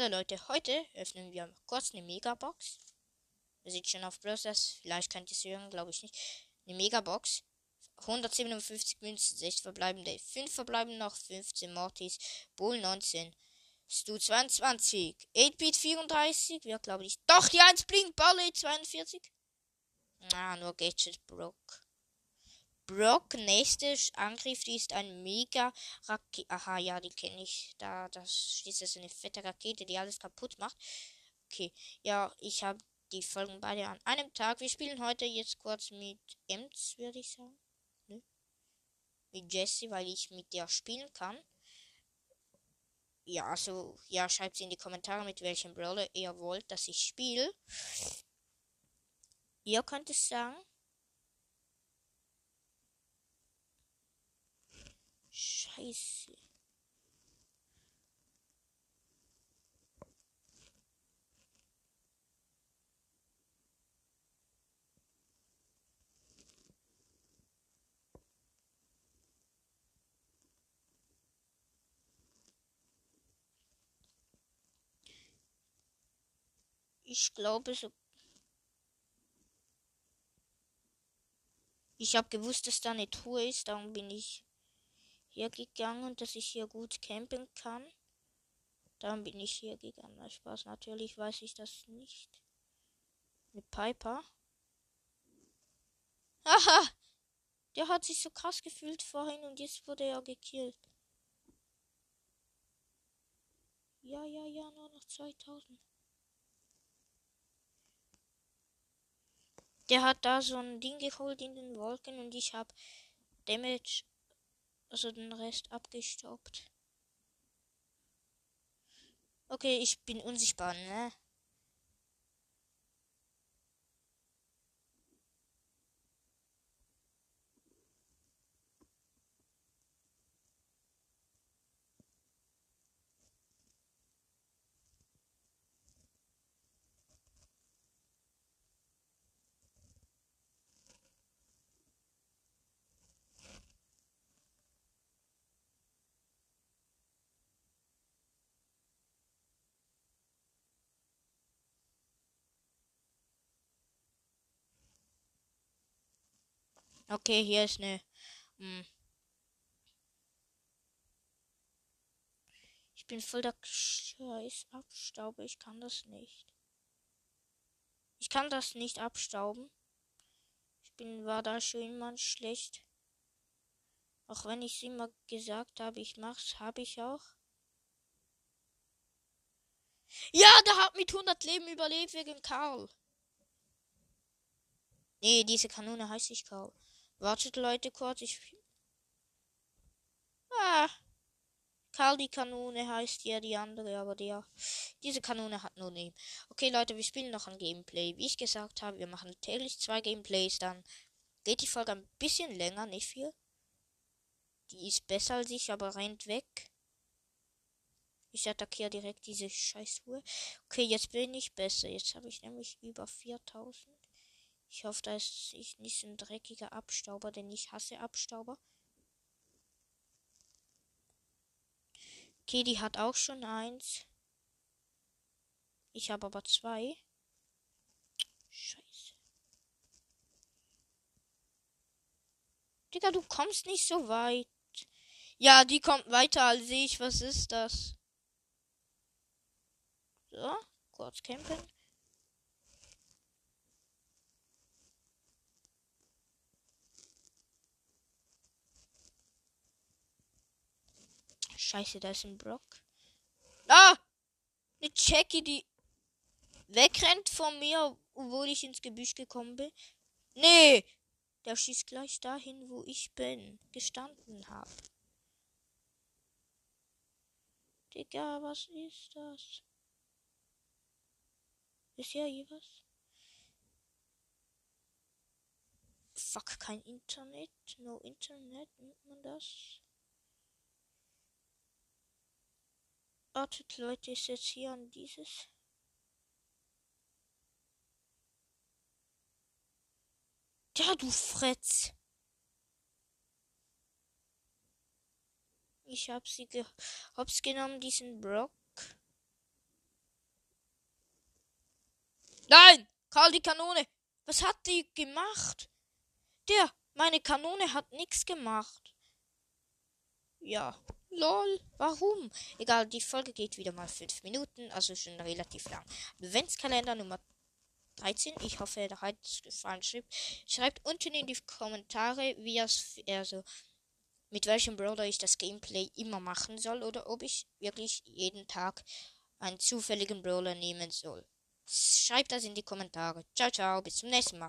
Hallo Leute, heute öffnen wir kurz eine Megabox. Ihr seht schon auf Browsers, vielleicht könnt ihr es hören, glaube ich nicht. Eine Megabox. 157 Münzen, 6 verbleibende, 5 verbleibende noch, 15 Mortis, Bull 19, Stu 22, 8-Bit 34, wir glaube ich. Doch, die 1 blinkt, Balle 42. Ah, nur Gadget Brock. Brock, nächste Angriff, die ist ein mega Rakete. Aha, ja, die kenne ich. Da, das ist jetzt eine fette Rakete, die alles kaputt macht. Okay, ja, ich habe die Folgen beide an einem Tag. Wir spielen heute jetzt kurz mit Ems, würde ich sagen. Ne? Mit Jesse, weil ich mit der spielen kann. Ja, also, ja, schreibt in die Kommentare, mit welchem Brawler ihr wollt, dass ich spiele. Ihr könnt es sagen. Scheiße. Ich glaube so. Ich habe gewusst, dass da eine Truhe ist, darum bin ich hier gegangen, dass ich hier gut campen kann. Dann bin ich hier gegangen. Na Spaß, natürlich weiß ich das nicht. Mit Piper. Haha! Der hat sich so krass gefühlt vorhin und jetzt wurde er gekillt. Ja, ja, ja, nur noch 2000. Der hat da so ein Ding geholt in den Wolken und ich habe Damage also den Rest abgestaubt. Okay, ich bin unsichtbar, ne? Okay, hier ist eine. Hm. Ich bin voll der Scheiß Abstauber. Ich kann das nicht. Ich kann das nicht abstauben. Ich bin war da schon immer schlecht. Auch wenn ich es immer gesagt habe, ich mach's, habe ich auch. Ja, der hat mit 100 Leben überlebt wegen Karl. Nee, diese Kanone heißt ich Karl. Wartet Leute kurz, ich. Ah. Karl die Kanone heißt ja die andere, aber der. Diese Kanone hat nur Name. Okay, Leute, wir spielen noch ein Gameplay. Wie ich gesagt habe, wir machen täglich zwei Gameplays, dann geht die Folge ein bisschen länger, nicht viel. Die ist besser als ich, aber rennt weg. Ich attackiere direkt diese Scheißuhr. Okay, jetzt bin ich besser. Jetzt habe ich nämlich über 4000. Ich hoffe, da ist nicht so ein dreckiger Abstauber, denn ich hasse Abstauber. Okay, die hat auch schon eins. Ich habe aber zwei. Scheiße. Digga, du kommst nicht so weit. Ja, die kommt weiter als ich. Was ist das? So, kurz campen. Scheiße, da ist ein Brock. Ah! Eine Jackie, die wegrennt von mir, obwohl ich ins Gebüsch gekommen bin. Nee! Der schießt gleich dahin, wo ich bin, gestanden habe. Digga, was ist das? Ist ja hier was? Fuck, kein Internet. No Internet, nennt man das? Wartet, Leute, ich jetzt hier an dieses. Ja, du Fritz. Ich hab sie ge hab's genommen, diesen Brock. Nein! Karl, die Kanone! Was hat die gemacht? Der, meine Kanone hat nichts gemacht. Ja lol, warum? Egal, die Folge geht wieder mal fünf Minuten, also schon relativ lang. Adventskalender Nummer 13. Ich hoffe, der hat es gefallen. Schreibt, schreibt unten in die Kommentare, wie es, also, mit welchem Brawler ich das Gameplay immer machen soll oder ob ich wirklich jeden Tag einen zufälligen Brawler nehmen soll. Schreibt das in die Kommentare. Ciao, ciao, bis zum nächsten Mal.